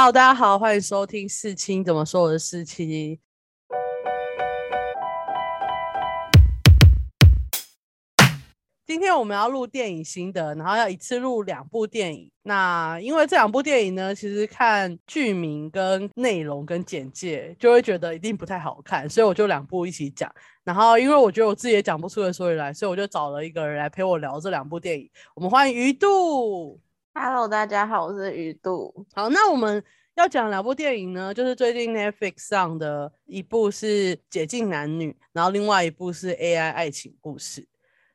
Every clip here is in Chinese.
好大家好，欢迎收听四清怎么说我的四七。今天我们要录电影心得，然后要一次录两部电影。那因为这两部电影呢，其实看剧名、跟内容、跟简介，就会觉得一定不太好看，所以我就两部一起讲。然后因为我觉得我自己也讲不出个所以来，所以我就找了一个人来陪我聊这两部电影。我们欢迎鱼肚。Hello，大家好，我是鱼肚。好，那我们要讲两部电影呢，就是最近 Netflix 上的一部是《解禁男女》，然后另外一部是 AI 爱情故事。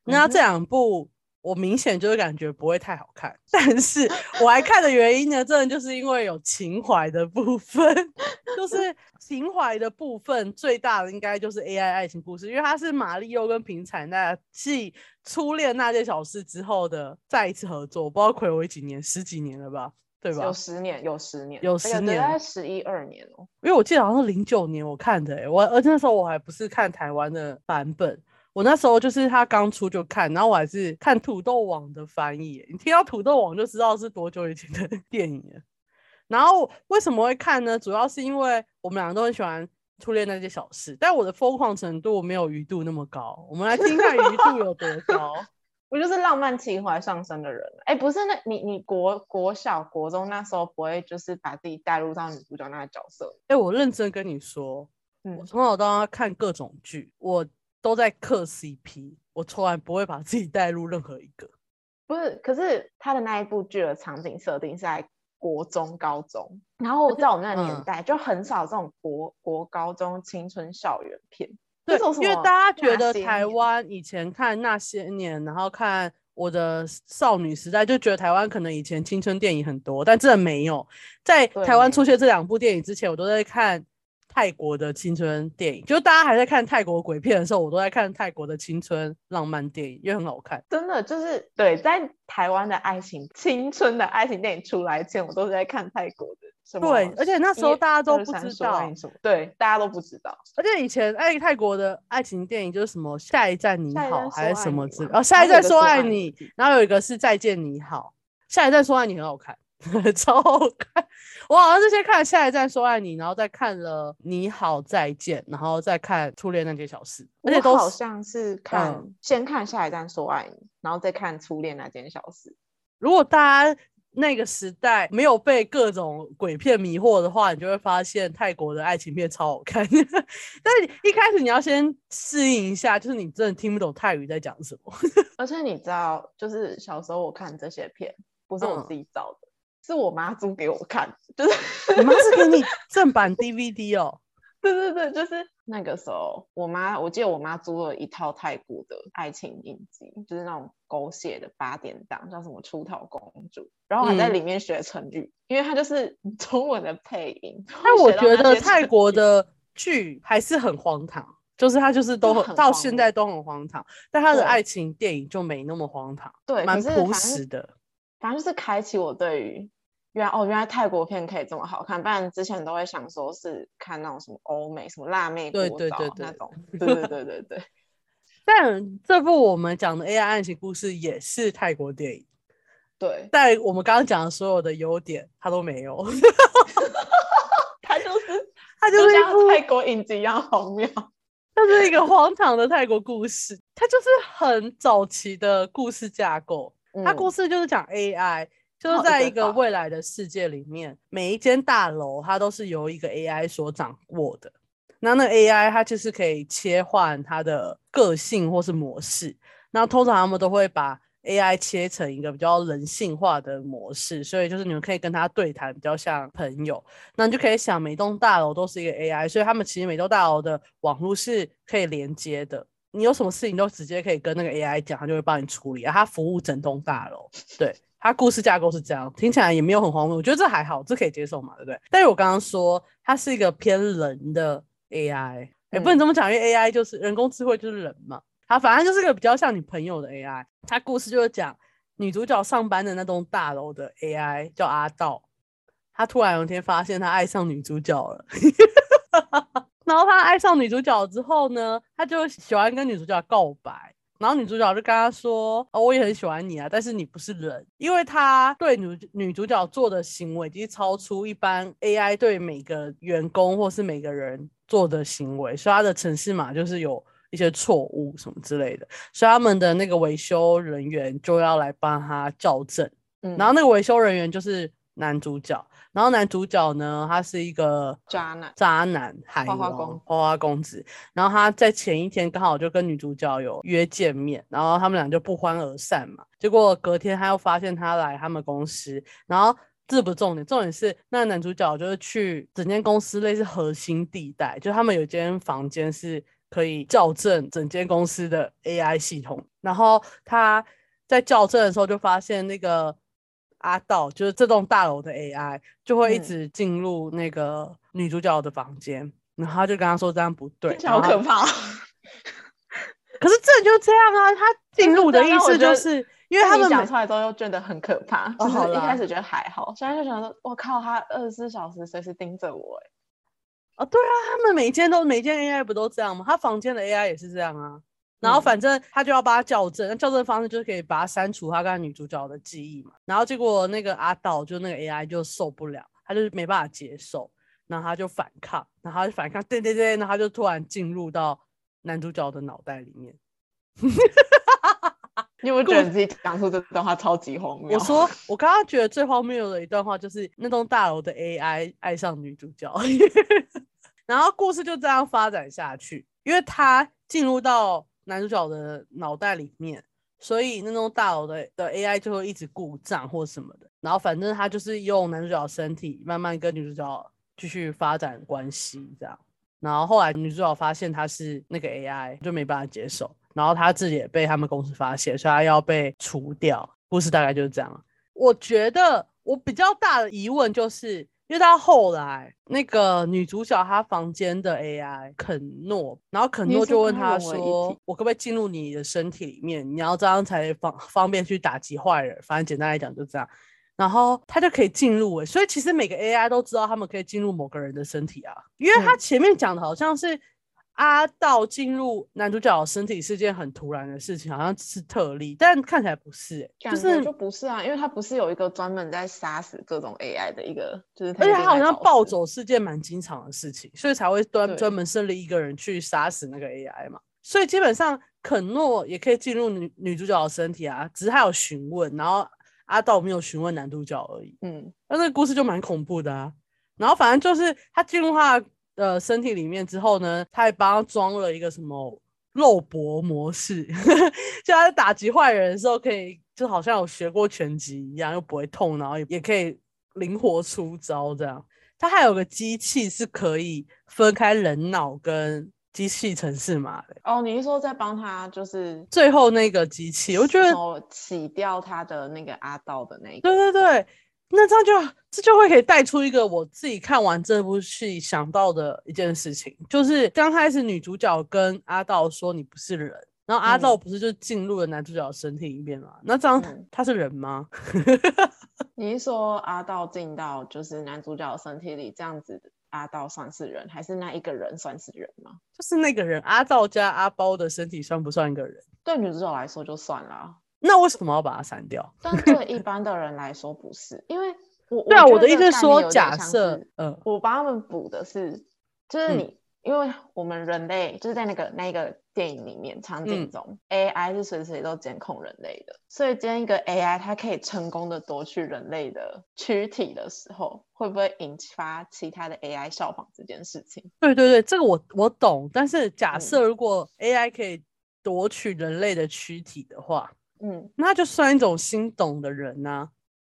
那这两部我明显就是感觉不会太好看，但是我来看的原因呢，真的就是因为有情怀的部分，就是情怀的部分最大的应该就是 AI 爱情故事，因为它是马里奥跟平彩那继《初恋那件小事》之后的再一次合作，我不知道暌违几年，十几年了吧，对吧？有十年，有十年，有十年大概十一二年哦。因为我记得好像是零九年我看的、欸，我而且那时候我还不是看台湾的版本，我那时候就是他刚出就看，然后我还是看土豆网的翻译欸、你听到土豆网就知道是多久以前的 电影了。然后为什么会看呢？主要是因为我们两个都很喜欢初恋那件小事，但我的疯狂程度没有鱼度那么高。我们来听看鱼度有多高。我就是浪漫情怀上升的人。哎，不是那，你你国国小国中那时候不会就是把自己带入到女主角那个角色？哎、我认真跟你说，嗯我从小到大看各种剧，我都在磕 CP，我从来不会把自己带入任何一个。不是，可是他的那一部剧的场景设定是在国中、高中，然后在我们那个嗯年代就很少这种国国高中青春校园片。对这种，因为大家觉得台湾以前看那些年，然后看我的少女时代，就觉得台湾可能以前青春电影很多，但真的没有。在台湾出现这两部电影之前，我都在看泰国的青春电影，就大家还在看泰国鬼片的时候，我都在看泰国的青春浪漫电影，因为很好看。真的就是对，在台湾的爱情、青春的爱情电影出来前，我都是在看泰国的。对，而且那时候大家都不知道对，大家都不知道。而且以前爱泰国的爱情电影就是什么下一站你好还是什么之哦，下一站说爱你，然后有一个是再见你好，下一站说爱你很好看，超好看。我好像是先看了下一站说爱你，然后再看了你好再见，然后再看初恋那件小事，而且都好像是看、嗯先看下一站说爱你，然后再看初恋那件小事。如果大家那个时代没有被各种鬼片迷惑的话，你就会发现泰国的爱情片超好看。但是一开始你要先适应一下，就是你真的听不懂泰语在讲什么。而且你知道，就是小时候我看这些片，不是我嗯自己找的，是我妈租给我看，就是 你妈是给你正版 DVD 哦？对对对，就是那个时候，我妈我记得我妈租了一套泰国的爱情影集，就是那种狗血的八点档，叫什么《出逃公主》，然后还在嗯里面学成语，因为它就是中文的配音。但我觉得泰国的剧还是很荒唐，就是它就是都很到现在都很荒唐，但它的对爱情电影就没那么荒唐，对，蛮朴实的。反正就是开启我对于原来哦，原来泰国片可以这么好看，不然之前都会想说是看那种什么欧美什么辣妹对国澡对对对那种，对对对对对，但这部我们讲的 AI 爱情故事也是泰国电影，对，但我们刚刚讲的所有的优点它都没有，它就是它就就是像泰国影集一样荒谬。它是一个荒唐的泰国故事，它就是很早期的故事架构。它故嗯事就是讲 AI，就是在一个未来的世界里面，每一间大楼它都是由一个 AI 所掌握的。那那 AI 它就是可以切换它的个性或是模式。那通常他们都会把 AI 切成一个比较人性化的模式，所以就是你们可以跟它对谈，比较像朋友。那你就可以想，每栋大楼都是一个 AI，所以他们其实每栋大楼的网络是可以连接的。你有什么事情都直接可以跟那个 AI 讲，它就会帮你处理啊。它服务整栋大楼，对，它故事架构是这样，听起来也没有很荒谬，我觉得这还好，这可以接受嘛，对不对？但是我刚刚说它是一个偏人的 AI，也、不能嗯这么讲，因为 AI 就是人工智慧就是人嘛。它反正就是个比较像你朋友的 AI。它故事就是讲女主角上班的那栋大楼的 AI 叫阿道，他突然有一天发现他爱上女主角了。然后他爱上女主角之后呢，他就喜欢跟女主角告白，然后女主角就跟他说：“哦，我也很喜欢你啊，但是你不是人，因为他对女女主角做的行为已经超出一般 AI 对每个员工或是每个人做的行为，所以他的城市码就是有一些错误什么之类的，所以他们的那个维修人员就要来帮他校正。嗯，然后那个维修人员就是男主角，然后男主角呢，他是一个渣男渣男海王花花公花花公子，然后他在前一天刚好就跟女主角有约见面，然后他们俩就不欢而散嘛。结果隔天他又发现他来他们公司，然后这不重点，重点是那男主角就是去整间公司类似核心地带，就他们有一间房间是可以校正整间公司的 AI 系统，然后他在校正的时候就发现那个阿道，就是这栋大楼的 AI 就会一嗯直进入那个女主角的房间，然后他就跟他说这样不对好可怕哦。可是这就这样啊，他进入的意思就是因为他们讲出来之后又觉得很可怕，就是一开始觉得还好，现在就想说，我靠，他二十四小时随时盯着我，哎，哦，对啊，他们每间都每间 AI 不都这样吗？他房间的 AI 也是这样啊。然后嗯反正他就要帮他校正，那校正的方式就是可以把他删除他跟女主角的记忆嘛。然后结果那个阿道就那个 AI 就受不了，他就是没办法接受，然后他就反抗，然后他就反抗，对对对，然后他就突然进入到男主角的脑袋里面。你有没有觉得自己讲出这段话超级荒谬？我说，我刚刚觉得最荒谬的一段话就是那栋大楼的 AI 爱上女主角，然后故事就这样发展下去，因为他进入到男主角的脑袋里面，所以那栋大楼的的 AI 就会一直故障或什么的。然后反正他就是用男主角身体慢慢跟女主角继续发展关系，这样。然后后来女主角发现他是那个 AI，就没办法接受，然后他自己也被他们公司发现，所以他要被除掉。故事大概就是这样。我觉得我比较大的疑问就是，因为到后来那个女主角她房间的 AI 肯诺，然后肯诺就问他说跟他融为一说体：“我可不可以进入你的身体里面？你要这样才方方便去打击坏人。反正简单来讲就这样。”然后他就可以进入诶，所以其实每个 AI 都知道他们可以进入某个人的身体啊，因为他嗯前面讲的好像是阿道进入男主角的身体是件很突然的事情，好像是特例，但看起来不是诶，就是就不是啊，因为他不是有一个专门在杀死各种 AI 的一个，就是而且他好像暴走。走是件蛮经常的事情，所以才会专专门设立一个人去杀死那个 AI 嘛。所以基本上肯诺也可以进入女女主角的身体啊，只是他有询问，然后阿道没有询问男主角而已。嗯，那这个故事就蛮恐怖的啊。然后反正就是他进入他的呃身体里面之后呢，他还帮他装了一个什么肉搏模式，就他在打击坏人的时候可以，就好像有学过拳击一样，又不会痛，然后也也可以灵活出招这样。它还有个机器是可以分开人脑跟机器程式码的。哦，你是说在帮他就是最后那个机器，我觉得哦洗掉他的那个阿道的那一个，对对对，那这样就这就会可以带出一个我自己看完这部戏想到的一件事情，就是刚开始女主角跟阿道说你不是人，然后阿道嗯不是就进入了男主角的身体里面嘛？那这样嗯他是人吗？你是说阿道进到就是男主角的身体里，这样子阿道算是人，还是那一个人算是人吗？就是那个人阿道加阿包的身体算不算一个人？对女主角来说就算了啊，那为什么要把它删掉？但对一般的人来说不是，因为我对啊，我的意思是说，假，设呃，我帮他们补的是，就是嗯你，因为我们人类就是在那个那个电影里面场景嗯中、a i 是随时都监控人类的，所以今天一个 AI 它可以成功的夺取人类的躯体的时候，会不会引发其他的 AI 效仿这件事情？对对对，这个我我懂，但是假嗯设如果 AI 可以夺取人类的躯体的话，嗯，那就算一种心懂的人呐、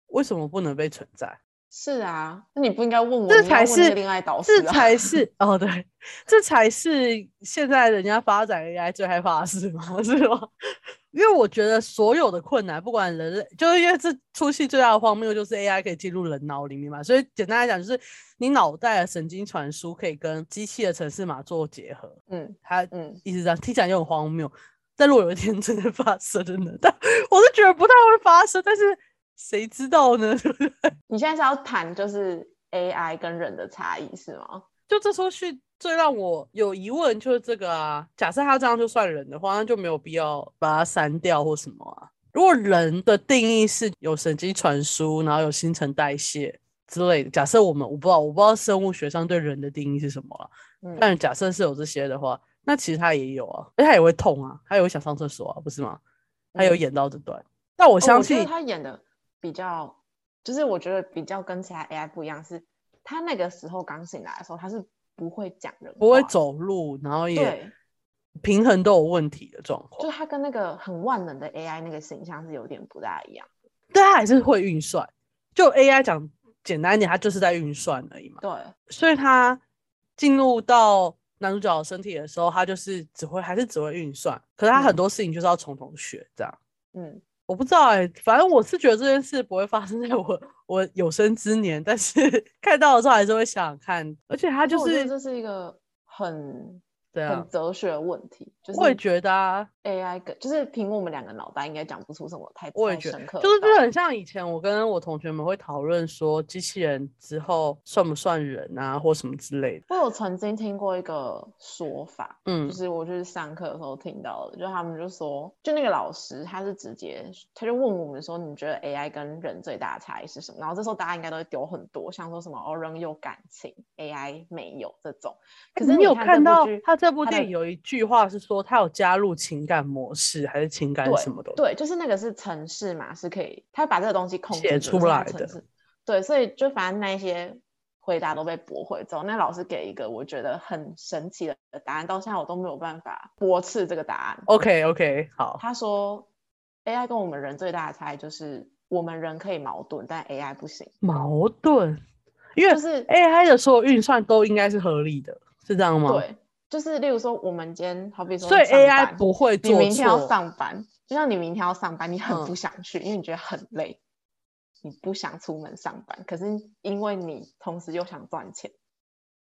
为什么不能被存在？是啊，那你不应该问我，这才是恋爱导师这啊。才是哦，对，这才是现在人家发展 AI 最害怕的事吗？是吗？因为我觉得所有的困难，不管人类，就是因为这出戏最大的荒谬就是 AI 可以进入人脑里面嘛，所以简单来讲就是你脑袋的神经传输可以跟机器的程式码做结合，嗯它嗯，意思这样，听起来就很荒谬。但如果有一天真的发生了，但我是觉得不太会发生，但是谁知道呢？对不对？你现在是要谈就是 AI 跟人的差异是吗？就这出戏最让我有疑问就是这个啊。假设他这样就算人的话，那就没有必要把它删掉或什么啊。如果人的定义是有神经传输，然后有新陈代谢之类的，假设我们我不知道我不知道生物学上对人的定义是什么啊，嗯但假设是有这些的话，那其实他也有啊，而且他也会痛啊，他也会想上厕所啊，不是吗？他有嗯演到这段，但我相信他演的比较，就是我觉得比较跟其他 AI 不一样，是他那个时候刚醒来的时候，他是不会讲人，不会，走路，然后也，平衡都有问题的状况就，他跟那个很万能的 AI 那个形象是有点不大一样。但他还是会运算。就 AI 讲简单一点，他就是在运算而已嘛。对，所以他进入到男主角的身体的时候，他就是只会还是只会运算，可是他很嗯。多事情就是要从头学这样。嗯，我不知道哎、反正我是觉得这件事不会发生在我 我有生之年，但是 看到的时候还是会想想看，而且他就是这是一个很对啊。很，哲学的问题，就是我也觉得啊，AI 跟就是凭我们两个脑袋应该讲不出什么太我也觉得太深刻就是就很像以前我跟我同学们会讨论说，机器人之后算不算人啊，或什么之类的。我有曾经听过一个说法，嗯就是我就是上课的时候听到的，就他们就说，就那个老师他是直接他就问我们说，你觉得 AI 跟人最大的差异是什么？然后这时候大家应该都会丢很多，像说什么哦人有感情，AI 没有这种。可是你有看看到他这部电影有一句话是说，他有加入情感模式还是情感什么的？对，就是那个是程式嘛，是可以他把这个东西控制出来的对，所以就反正那一些回答都被驳回之后，那老师给一个我觉得很神奇的答案，到现在我都没有办法驳斥这个答案。OK OK，好，他说 AI 跟我们人最大的差异就是我们人可以矛盾，但 AI 不行。矛盾，因为就是 AI 的所有运算都应该是合理的，是这样吗？，对，就是例如说我们今天好比说所以 AI 不会你做明天要。上班，就像你明天要上班，你很嗯不想去，因为你觉得很累，你不想出门上班。可是因为你同时又想赚钱，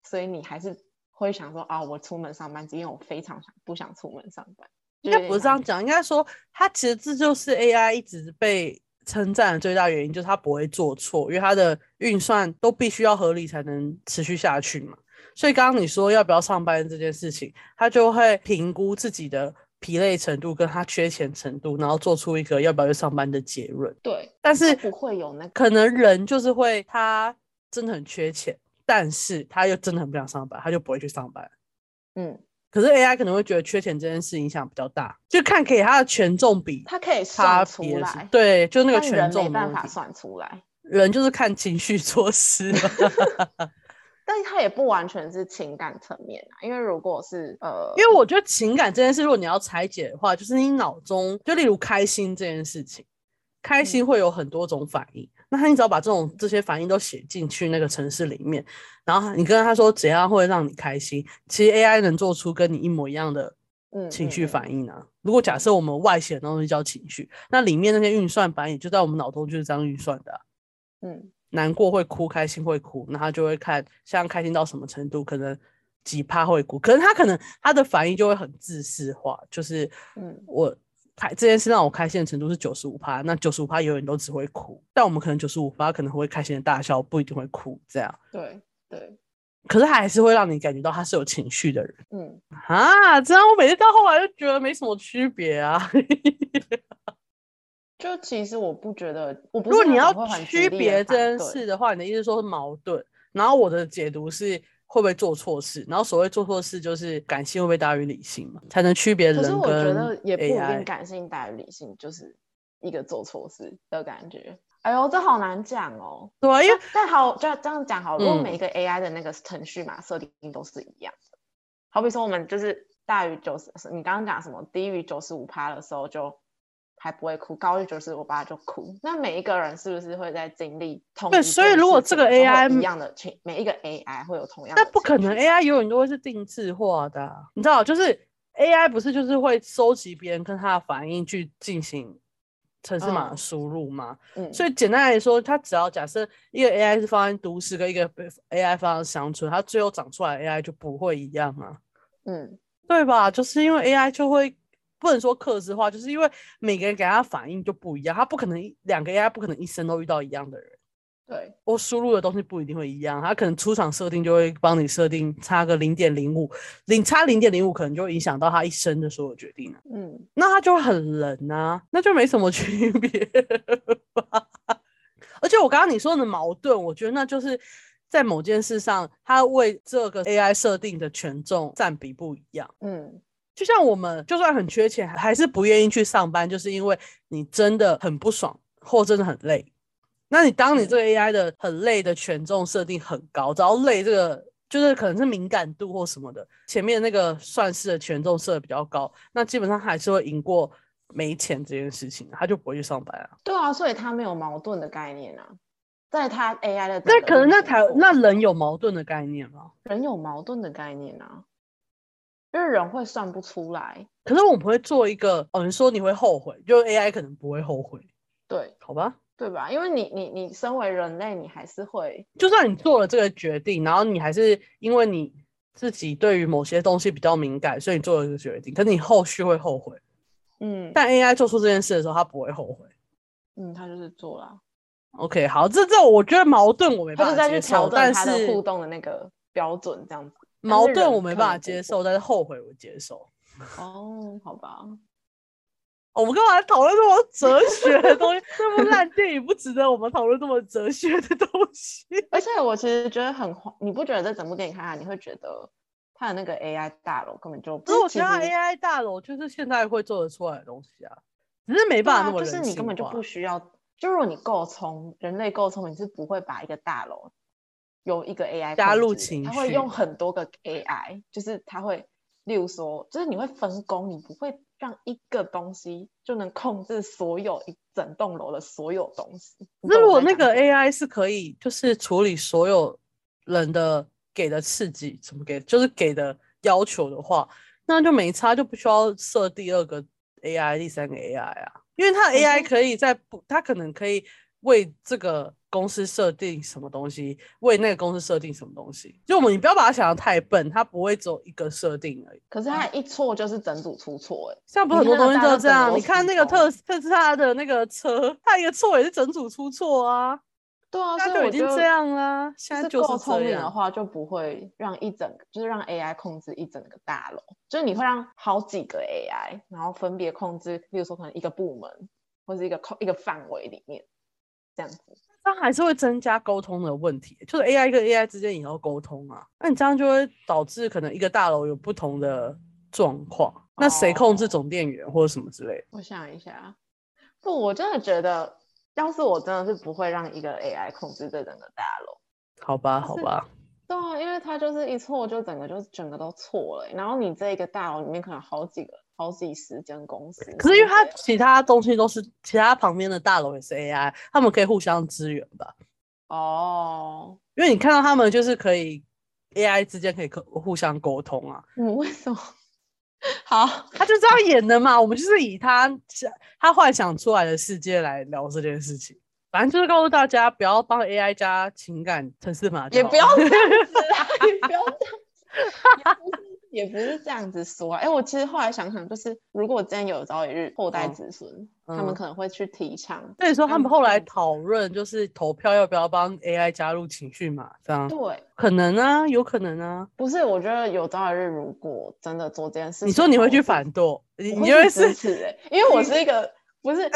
所以你还是会想说啊，我出门上班，即便我非常想不想出门上班。应该不是这样讲，应该说它其实这就是 AI 一直被称赞的最大原因，就是它不会做错，因为它的运算都必须要合理才能持续下去嘛。所以刚刚你说要不要上班这件事情，他就会评估自己的疲累程度跟他缺钱程度，然后做出一个要不要去上班的结论。对，但是不会有那个可能人就是会，他真的很缺钱，但是他又真的很不想上班，他就不会去上班。嗯，可是 AI 可能会觉得缺钱这件事影响比较大，就看给他的权重比它可以差算出来，，对，就那个权重人没。办法算出来。人就是看情绪做事嘛，但是它也不完全是情感层面啊，因为如果是呃，因为我觉得情感这件事，如果你要拆解的话，就是你脑中就例如开心这件事情，开心嗯。会有很多种反应，那他你只要把这种这些反应都写进去那个城市里面，然后你跟他说怎样会让你开心，其实 AI 能做出跟你一模一样的嗯情绪嗯反。应啊。如果假设我们外显的东西叫情绪，那里面那些运算反应就在我们脑中就是这样运算的啊、嗯。难过会哭，开心会哭，那他就会看像开心到什么程度，可能几趴会哭，可能他可能他的反应就会很自私化，就是嗯。我开这件事让我开心的程度是九十五趴，那九十五趴永远都只会哭，但我们可能九十五趴可能会开心的大笑，不一定会哭这样，对对，可是他还是会让你感觉到他是有情绪的人嗯，啊，这样我每次到后来就觉得没什么区别啊。就其实我不觉得，我不如果你要区别这件事的话，你的意思是说是矛盾，然后我的解读是会不会做错事，然后所谓做错事就是感性会不会大于理性嘛，才能区别人跟可是我觉得也不一定。感性大于理性，就是一个做错事的感觉。哎呦，这好难讲哦。对啊，因为但但好，就这样讲好了。如果嗯每一个 AI 的那个程序码设定都是一样的，好比说我们就是大于九十，你刚刚讲什么低于九十五趴的时候就还不会哭，高一就是我爸就哭。那每一个人是不是会在经历同对所以如果这个 AI 一样的情，每一个 AI 会有同样的，但不可能 AI 永远都会是定制化的啊、你知道，就是 AI 不是就是会收集别人跟他的反应去进行城市码输入吗？嗯，所以简单来说，它只要假设一个 AI 是放在都市跟一个 AI 放在乡村，它最后长出来的 AI 就不会一样啊。嗯对吧？就是因为 AI 就会不能说克制化，就是因为每个人给他反应就不一样，他不可能一两个 AI 不可能一生都遇到一样的人。对，我输入的东西不一定会一样，他可能出厂设定就会帮你设定差个零点零五，零差零点零五可能就会影响到他一生的所有决定了、嗯，那他就很冷啊，那就没什么区别吧。而且我刚刚你说的矛盾，我觉得那就是在某件事上，他为这个 AI 设定的权重占比不一样。嗯，就像我们就算很缺钱，还是不愿意去上班，就是因为你真的很不爽，或真的很累。那你当你这个 AI 的很累的权重设定很高，只要累这个就是可能是敏感度或什么的，前面那个算式的权重设的比较高，那基本上还是会赢过没钱这件事情，他就不会去上班啊。对啊，所以他没有矛盾的概念啊，在他 AI 的那可能那台运行过那人有矛盾的概念吗？人有矛盾的概念啊，因为人会算不出来，可是我们会做一个哦，你说你会后悔，就 AI 可能不会后悔，对好吧？对吧？因为你你你身为人类，你还是会就算你做了这个决定，然后你还是因为你自己对于某些东西比较敏感，所以你做了这个决定，可是你后续会后悔。嗯但 AI 做出这件事的时候，他不会后悔。嗯，他就是做了，OK，好，这这我觉得矛盾我没办法接受，去调整但他的互动的那个标准这样子。但矛盾我没办法接受，但是后悔我接受。哦，好吧，哦我们干嘛讨论这么哲学的东西？这部烂电影不值得我们讨论这么哲学的东西。而且我其实觉得很荒，你不觉得这整部电影看下，你会觉得它的那个 AI 大楼根本就不可是我觉得 AI 大楼就是现在会做得出来的东西啊，只是没办法那么就是你根本就不需要，就如果你够聪，人类够聪明，是不会把一个大楼由一个 AI 加入情绪它会用很多个 AI，就是它会，例如说，就是你会分工，你不会让一个东西就能控制所有一整栋楼的所有东西。那懂如果那个 AI 是可以，就是处理所有人的给的刺激，怎么给，就是给的要求的话，那就没差，就不需要设第二个 AI、第三个 AI 啊，因为它可 AI 可以在不，它可能可以为这个公司设定什么东西，为那个公司设定什么东西。就我们你不要把它想的太笨，它不会只有一个设定而已。可是它一错就是整组出错、欸，像不是很多东西都这样，你看那个特特斯拉的那个车，它一个错也是整组出错啊。对啊，它所以我觉得就已经这样啦，现在就是够聪明的。话，就不会让一整个，就是让 AI 控制一整个大楼，就是你会让好几个 AI，然后分别控制，比如说可能一个部门或者一个控一个范围里面，这样子。它还是会增加沟通的问题，就是 AI 跟 AI 之间也要沟通啊。那你这样就会导致可能一个大楼有不同的状况，那谁控制哦总电源或者什么之类的？我想一下，不，我真的觉得，要是我真的是不会让一个 AI 控制这整个大楼。好吧，好吧，对啊，因为它就是一错就整个就整个都错了欸、然后你这一个大楼里面可能好几个、好几十间公司，可是因为它其他东西都是其他旁边的大楼也是 AI，他们可以互相支援吧？哦，因为你看到他们就是可以 AI 之间可以沟互相沟通啊，嗯，为什么？好，他就这样演的嘛。我们就是以他想他幻想出来的世界来聊这件事情。反正就是告诉大家，不要帮 AI 加情感城市码就好了，也不要这样子啦，也不要这样子，也不是这样子说啊。哎、我其实后来想想，就是如果真有朝一日后代嗯子孙，他嗯们可能会去提倡。所以说他们后来讨论就是投票要不要帮 AI 加入情绪嘛，这样对，可能啊，有可能啊。不是，我觉得有朝一日如果真的做这件事情，你说你会去反对，你你就会支持欸因为我是一个 不是、欸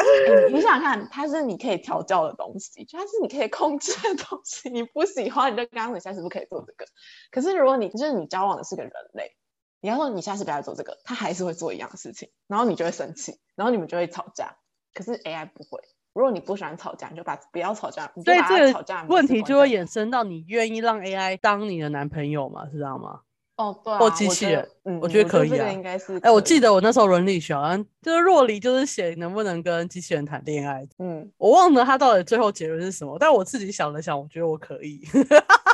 你你想想看，它是你可以调教的东西，就它是你可以控制的东西。你不喜欢，你就刚刚你下次不可以做这个。可是如果你就是你交往的是个人类，你要说你下次不要做这个，他还是会做一样的事情，然后你就会生气，然后你们就会吵架。可是 AI 不会，如果你不喜欢吵架，你就把不要吵架，你就把它所以这个问题就会衍生到你愿意让 AI 当你的男朋友吗？是这样吗？哦，对啊，或我觉得机器人嗯，我觉得嗯可以啊这个应该是哎、我记得我那时候伦理学好像就是若离就是写能不能跟机器人谈恋爱，嗯，我忘了他到底最后结论是什么，但我自己想了想，我觉得我可以，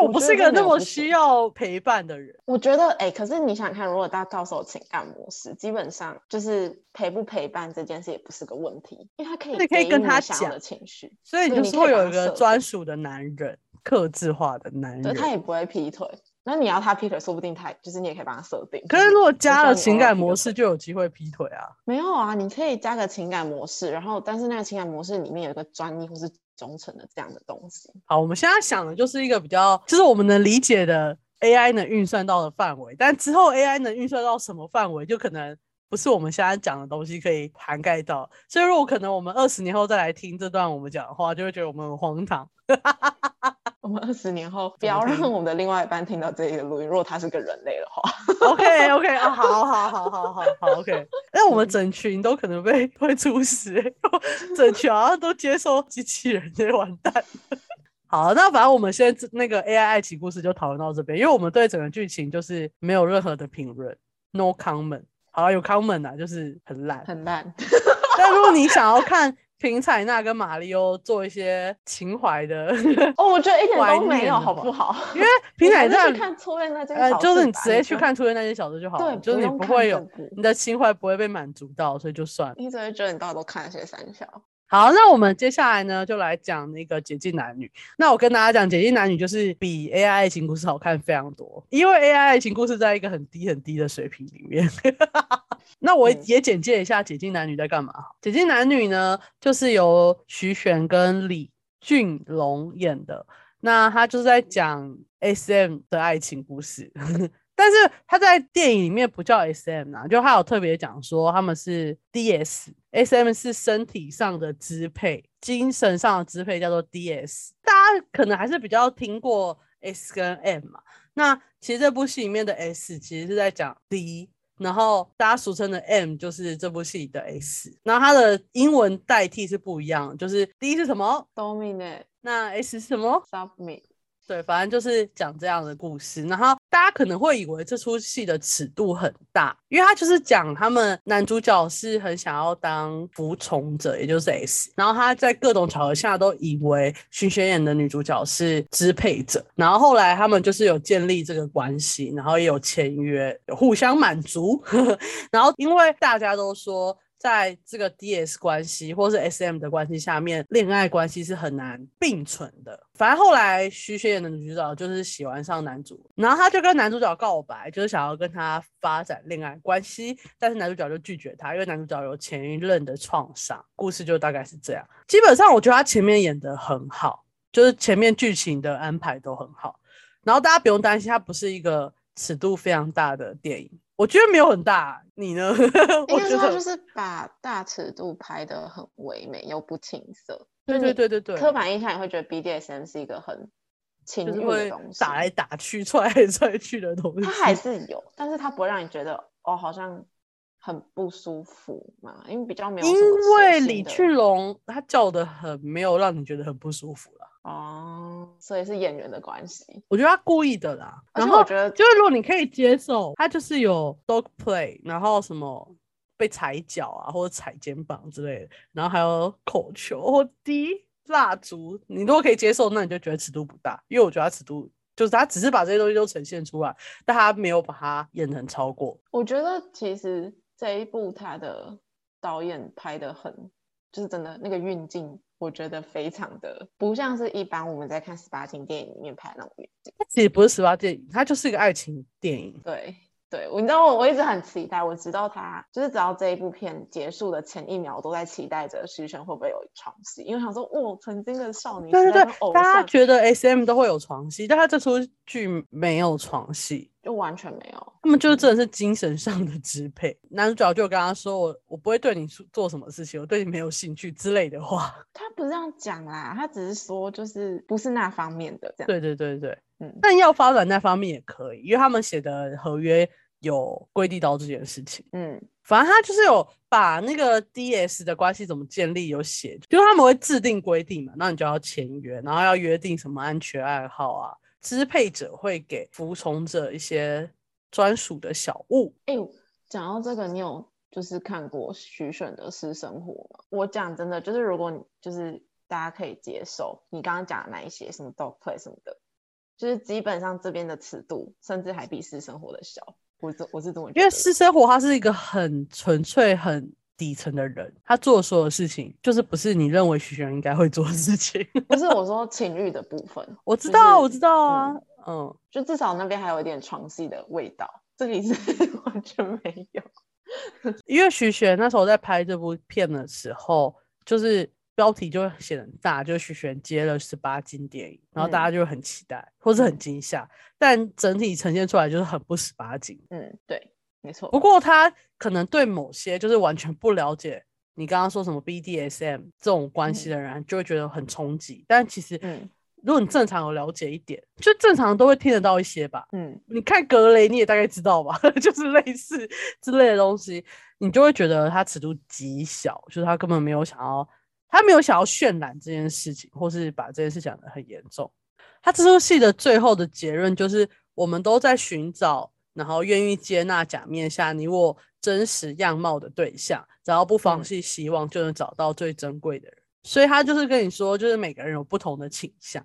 为我我不是一个那么需要陪伴的人，我觉得，哎、可是你想想看，如果他到时候情感模式，基本上就是陪不陪伴这件事也不是个问题，因为他可以你可以跟他想要讲的情绪，所以你就是会有一个专属的男人，克制化的男对他。也不会劈腿，那你要他劈腿，说不定他就是你也可以帮他设定。可是如果加了情感模式，就有机会劈腿啊。没有啊，你可以加个情感模式，然后但是那个情感模式里面有一个专一或是忠诚的这样的东西。好，我们现在想的就是一个比较，就是我们能理解的 AI 能运算到的范围，但之后 AI 能运算到什么范围，就可能不是我们现在讲的东西可以涵盖到。所以，如果可能，我们二十年后再来听这段我们讲的话，就会觉得我们很荒唐。我们二十年后不要让我们的另外一半听到这一个录音，如果他是个人类的话。OK OK 啊，好好好好好好 OK，那我们整群都可能被会出事欸，整群好像都接受机器人，就完蛋了。好，那反正我们现在那个 AI 爱情故事就讨论到这边，因为我们对整个剧情就是没有任何的评论，no comment。好，有 comment 啊，就是很烂。很烂。但如果你想要看平彩娜跟马里欧做一些情怀的，哦，我觉得一点都没有，好不好？因为 平彩娜你还是看初恋那件就是你直接去看初恋那件小事就好了，对就是你不会有你的情怀不会被满足到，所以就算了。你只会觉得你到底都看了些三小。好，那我们接下来呢，就来讲那个《解禁男女》。那我跟大家讲，《解禁男女》就是比 AI 爱情故事好看非常多，因为 AI 爱情故事在一个很低很低的水平里面。那我嗯也简介一下《解禁男女》在干嘛。《解禁男女》呢，就是由徐玄跟李俊龙演的。那他就是在讲 SM 的爱情故事，但是他在电影里面不叫 SM 啊，就他有特别讲说他们是 DS，SM 是身体上的支配，精神上的支配叫做 DS。大家可能还是比较听过 S 跟 M 嘛，那其实这部戏里面的 S 其实是在讲 D。然后大家俗称的 M 就是这部戏的 S，然后它的英文代替是不一样，就是 D 是什么，Dominate, 那 S 是什么？submit。对，反正就是讲这样的故事。然后大家可能会以为这出戏的尺度很大，因为他就是讲他们男主角是很想要当服从者，也就是 S。然后他在各种巧合下都以为徐玄演的女主角是支配者。然后后来他们就是有建立这个关系，然后也有签约，有互相满足。然后因为大家都说。在这个 DS 关系或是 SM 的关系下面，恋爱关系是很难并存的。反正后来徐学演的女主角就是喜欢上男主，然后他就跟男主角告白，就是想要跟他发展恋爱关系，但是男主角就拒绝他，因为男主角有前一任的创伤。故事就大概是这样。基本上我觉得他前面演的很好，就是前面剧情的安排都很好，然后大家不用担心，它不是一个尺度非常大的电影。我觉得没有很大，你呢？应我觉得该说就是把大尺度拍的很唯美又不青涩。对对对对对，刻板印象也会觉得 BDSM 是一个很情欲的就是会东西，打来打去、踹来踹去的东西。它 还是有，但是它不会让你觉得哦，好像很不舒服嘛，因为比较没有因为李俊龙他叫的很没有让你觉得很不舒服啦。哦，所以是演员的关系。我觉得他故意的啦。而然后且我觉得就是如果你可以接受，他就是有 dog play，然后什么被踩脚啊，或者踩肩膀之类的，然后还有口球或滴蜡烛，你如果可以接受，那你就觉得尺度不大。因为我觉得他尺度就是他只是把这些东西都呈现出来，但他没有把它演成超过。我觉得其实这一部他的导演拍的很，就是真的那个运镜，我觉得非常的不像是一般我们在看十八禁电影里面拍那种运镜。它其实不是十八电影，它就是一个爱情电影。对对，我你知道我我一直很期待，我知道他就是直到这一部片结束的前一秒，我都在期待着徐玄会不会有床戏，因为想说哇，曾经的少女对对对大家觉得 S M 都会有床戏，但他这出剧没有床戏，就完全没有。他们就真的是精神上的支配。男主角就跟他说：“我我不会对你做做什么事情，我对你没有兴趣之类的话。他不是这样讲啦，他只是说就是不是那方面的这”样。对对对对，嗯但要发展那方面也可以，因为他们写的合约有规定到这件事情。嗯，反正他就是有把那个 DS 的关系怎么建立有写，就是他们会制定规定嘛，那你就要签约，然后要约定什么安全爱好啊，支配者会给服从者一些专属的小物。哎、讲到这个，你有就是看过徐选的私生活吗？我讲真的，就是如果你就是大家可以接受你刚刚讲的那一些什么 dog play 什么的，就是基本上这边的尺度甚至还比私生活的小。我这我是这么觉得，因为私生活它是一个很纯粹、很底层的人，他做所有事情就是不是你认为徐玄应该会做的事情。不是我说情欲的部分，我知就道，是我知道啊，嗯嗯，就至少那边还有一点床戏的味道，这里是 完全没有。因为徐玄那时候在拍这部片的时候，就是标题就会写得很大，就是徐玄接了十八禁电影，然后大家就会很期待，或是很惊吓，但整体呈现出来就是很不十八禁。嗯，对，没错。不过他可能对某些就是完全不了解你刚刚说什么 BDSM 这种关系的人，就会觉得很冲击。但其实，嗯如果你正常有了解一点，就正常都会听得到一些吧。嗯你看格雷，你也大概知道吧，就是类似之类的东西，你就会觉得他尺度极小，就是他根本没有想要，他没有想要渲染这件事情，或是把这件事讲得很严重。他这出戏的最后的结论就是，我们都在寻找，然后愿意接纳假面下你我真实样貌的对象，只要不放嗯弃希望，就能找到最珍贵的人。所以他就是跟你说，就是每个人有不同的倾向，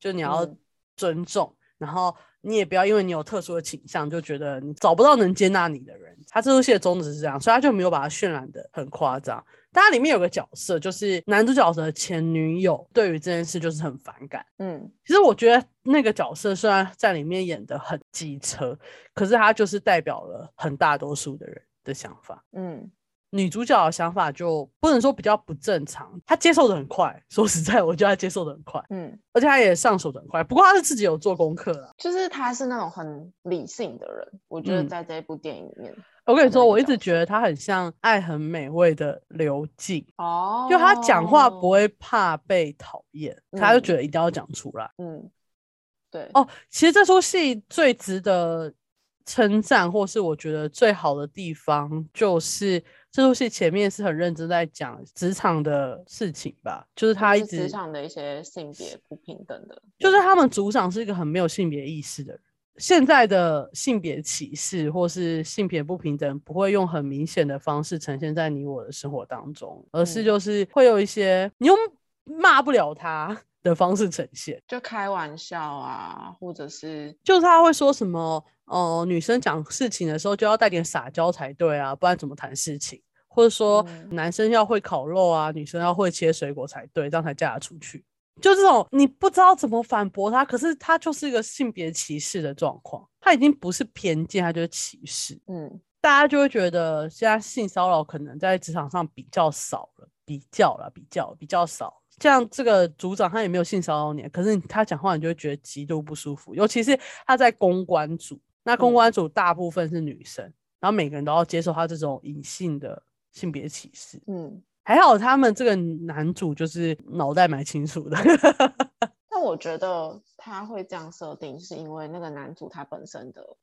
就你要嗯尊重，然后你也不要因为你有特殊的倾向，就觉得你找不到能接纳你的人。他这出戏的宗旨是这样，所以他就没有把它渲染的很夸张。但它里面有个角色，就是男主角的前女友，对于这件事就是很反感。嗯其实我觉得那个角色虽然在里面演的很机车，可是他就是代表了很大多数的人的想法。嗯女主角的想法就不能说比较不正常，她接受的很快。说实在，我觉得她接受的很快，嗯，而且她也上手的很快。不过她是自己有做功课啦。就是她是那种很理性的人，我觉得嗯在这一部电影里面，我跟你说，我一直觉得他很像《爱很美味》的刘静，哦就他讲话不，会怕被讨厌，他就嗯觉得一定要讲出来。嗯，对，哦，其实这出戏最值得称赞，或是我觉得最好的地方，就是这出戏前面是很认真在讲职场的事情吧，就是他一直职场的一些性别不平等的，就是他们组长是一个很没有性别意识的人。现在的性别歧视或是性别不平等，不会用很明显的方式呈现在你我的生活当中，而是嗯就是会有一些你又骂不了他 的方式呈现。就开玩笑啊，或者是就是他会说什么，哦、女生讲事情的时候就要带点撒娇才对啊，不然怎么谈事情？或者说嗯男生要会烤肉啊，女生要会切水果才对，这样才嫁得出去。就这种你不知道怎么反驳他，可是他就是一个性别歧视的状况，他已经不是偏见，他就是歧视。嗯大家就会觉得现在性骚扰可能在职场上比较少了，比较了，比较比较少。像这个组长他也没有性骚扰你，可是他讲话你就会觉得极度不舒服，尤其是他在公关组，那公嗯关组大部分是女生，然后每个人都要接受他这种隐性的性别歧视。嗯，还好他们这个男主就是脑袋蛮清楚的，但我觉得他会这样设定，是因为那个男主他本身的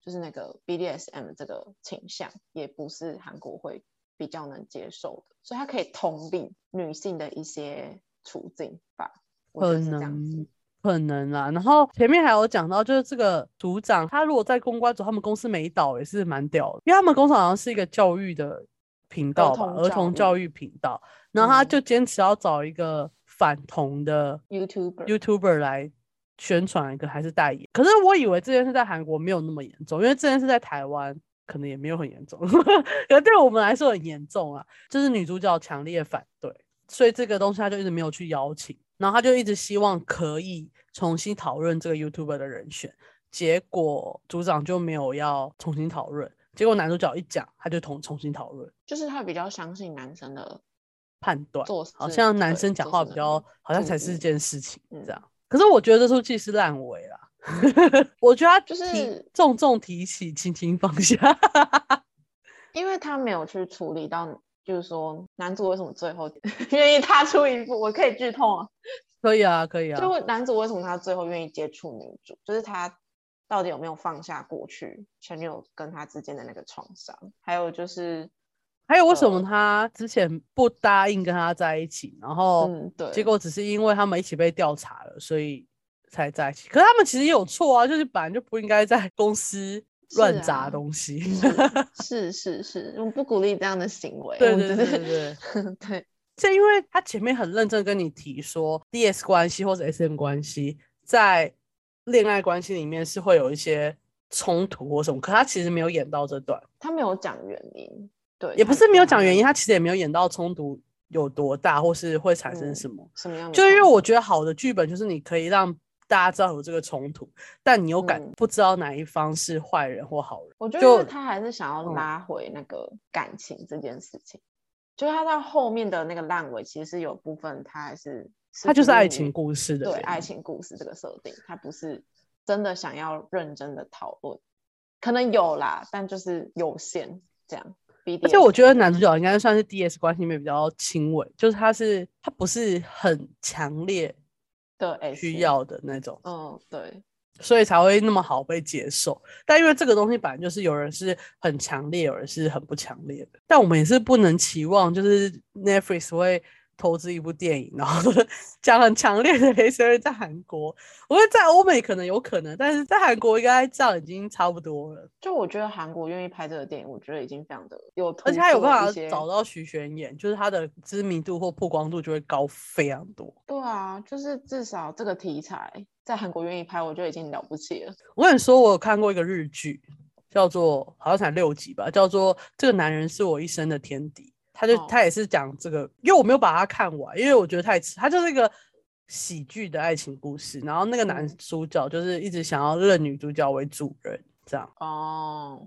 就是那个 BDSM 这个倾向，也不是韩国会比较能接受的，所以他可以同理女性的一些处境吧。可能。可能啦。然后前面还有讲到，就是这个组长他如果在公关组，他们公司没倒也是蛮屌的，因为他们工厂好像是一个教育的频道吧，儿童教育频道，然后他嗯就坚持要找一个反同的 YouTuber，YouTuber 来宣传一个还是代言。可是我以为这件事在韩国没有那么严重，因为这件事在台湾可能也没有很严重，可是对我们来说很严重啊。就是女主角强烈反对，所以这个东西他就一直没有去邀请，然后他就一直希望可以重新讨论这个 YouTuber 的人选。结果组长就没有要重新讨论，结果男主角一讲，他就重重新讨论就是他比较相信男生的判断，做好像男生讲话比较好像才是件事情嗯这样。可是我觉得这出戏是烂尾啦，我觉得他就是重重提起，轻轻放下。因为他没有去处理到，就是说男主为什么最后 愿意踏出一步，我可以剧透啊。可以啊，可以啊。就男主为什么他最后愿意接触女主，就是他到底有没有放下过去前女友跟他之间的那个创伤，还有就是，还有为什么呃他之前不答应跟他在一起，然后嗯，对，结果只是因为他们一起被调查了，所以才在一起。可是他们其实也有错啊，就是本来就不应该在公司乱砸啊东西。是是是，我们不鼓励这样的行为，对对对对对对，这因为他前面很认真跟你提说，DS 关系或者 SM 关系在恋爱关系里面是会有一些冲突或什么，可他其实没有演到这段，他没有讲原因，对，也不是没有讲原因，他他其实也没有演到冲突有多大，或是会产生嗯什么。什么样的就因为我觉得好的剧本就是你可以让大家知道有这个冲突，但你又感嗯不知道哪一方是坏人或好人。我觉得他还是想要嗯拉回那个感情这件事情，就是他到后面的那个烂尾，其实有部分他还是它就是爱情故事的对爱情故事这个设定，它不是真的想要认真的讨论，可能有啦，但就是有限这样。而且我觉得得男主角应该算是 DS 关系里面比较轻微，就是他是他不是很强烈的需，要的那种，嗯，对，所以才会那么好被接受。但因为这个东西本来就是有人是很强烈，有人是很不强烈的，但我们也是不能期望就是 Netflix 会投资一部电影，然后 讲很强烈的黑社会在韩国，我觉得在欧美可能有可能，但是在韩国应该这样已经差不多了。就我觉得韩国愿意拍这个电影，我觉得已经非常的有而且他有办法找到徐玄演，就是他的知名度或曝光度就会高非常多。对啊，就是至少这个题材在韩国愿意拍，我觉得已经了不起了。我跟你说，我有看过一个日剧，叫做好像才六集吧，叫做《这个男人是我一生的天敌》。他就、哦他也是讲这个，因为我没有把它看完，因为我觉得太迟。他就是一个喜剧的爱情故事，然后那个男嗯主角就是一直想要认女主角为主人这样，哦，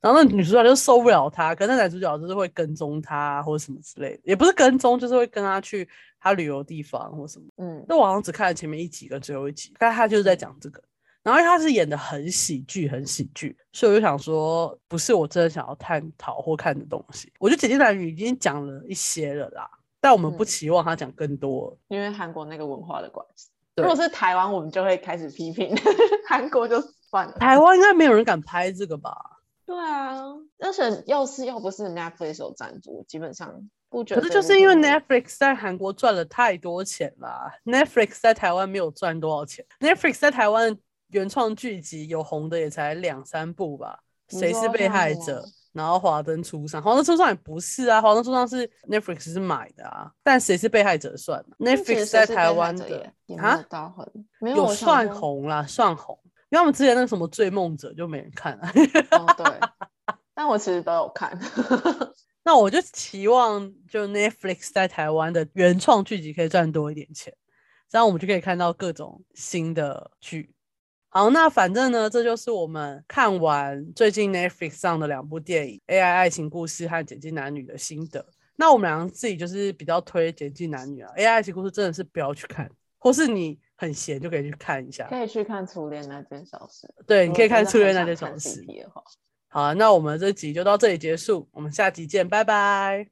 然后那女主角就受不了他，可是那男主角就是会跟踪他或者什么之类的，也不是跟踪，就是会跟他去他旅游地方或什么。嗯，那我好像只看了前面一集跟最后一集，但他就是在讲这个。然后他是演的很喜剧，很喜剧，所以我就想说，不是我真的想要探讨或看的东西。我觉得《姐姐男女》已经讲了一些了啦，但我们不嗯期望他讲更多。因为韩国那个文化的关系。如果是台湾，我们就会开始批评 韩国，就算了。台湾应该没有人敢拍这个吧？对啊，而且要是要不是 Netflix 有赞助，基本上不觉可得可是就是因为 Netflix 在韩国赚了太多钱啦，Netflix 在台湾没有赚多少钱。Netflix 在台湾原创剧集有红的也才两三部吧，你谁是被害者？然后华灯初上，华灯初上也不是啊，华灯初上是 Netflix 是买的啊，但谁是被害者算？Netflix 在台湾的啊有算说红啦，算红，因为我们之前那个什么追梦者就没人看啊。哦，对，但我其实都有看。那我就期望就 Netflix 在台湾的原创剧集可以赚多一点钱，这样我们就可以看到各种新的剧。好，那反正呢，这就是我们看完最近 Netflix 上的两部电影《AI 爱情故事》和《简进男女》的心得。那我们两个自己就是比较推《简进男女》啊，《AI 爱情故事》真的是不要去看，或是你很闲就可以去看一下。可以去看《初恋那件小事》，对，你可以看《初恋那件小事》。话。好啊，那我们这集就到这里结束，我们下集见，拜拜。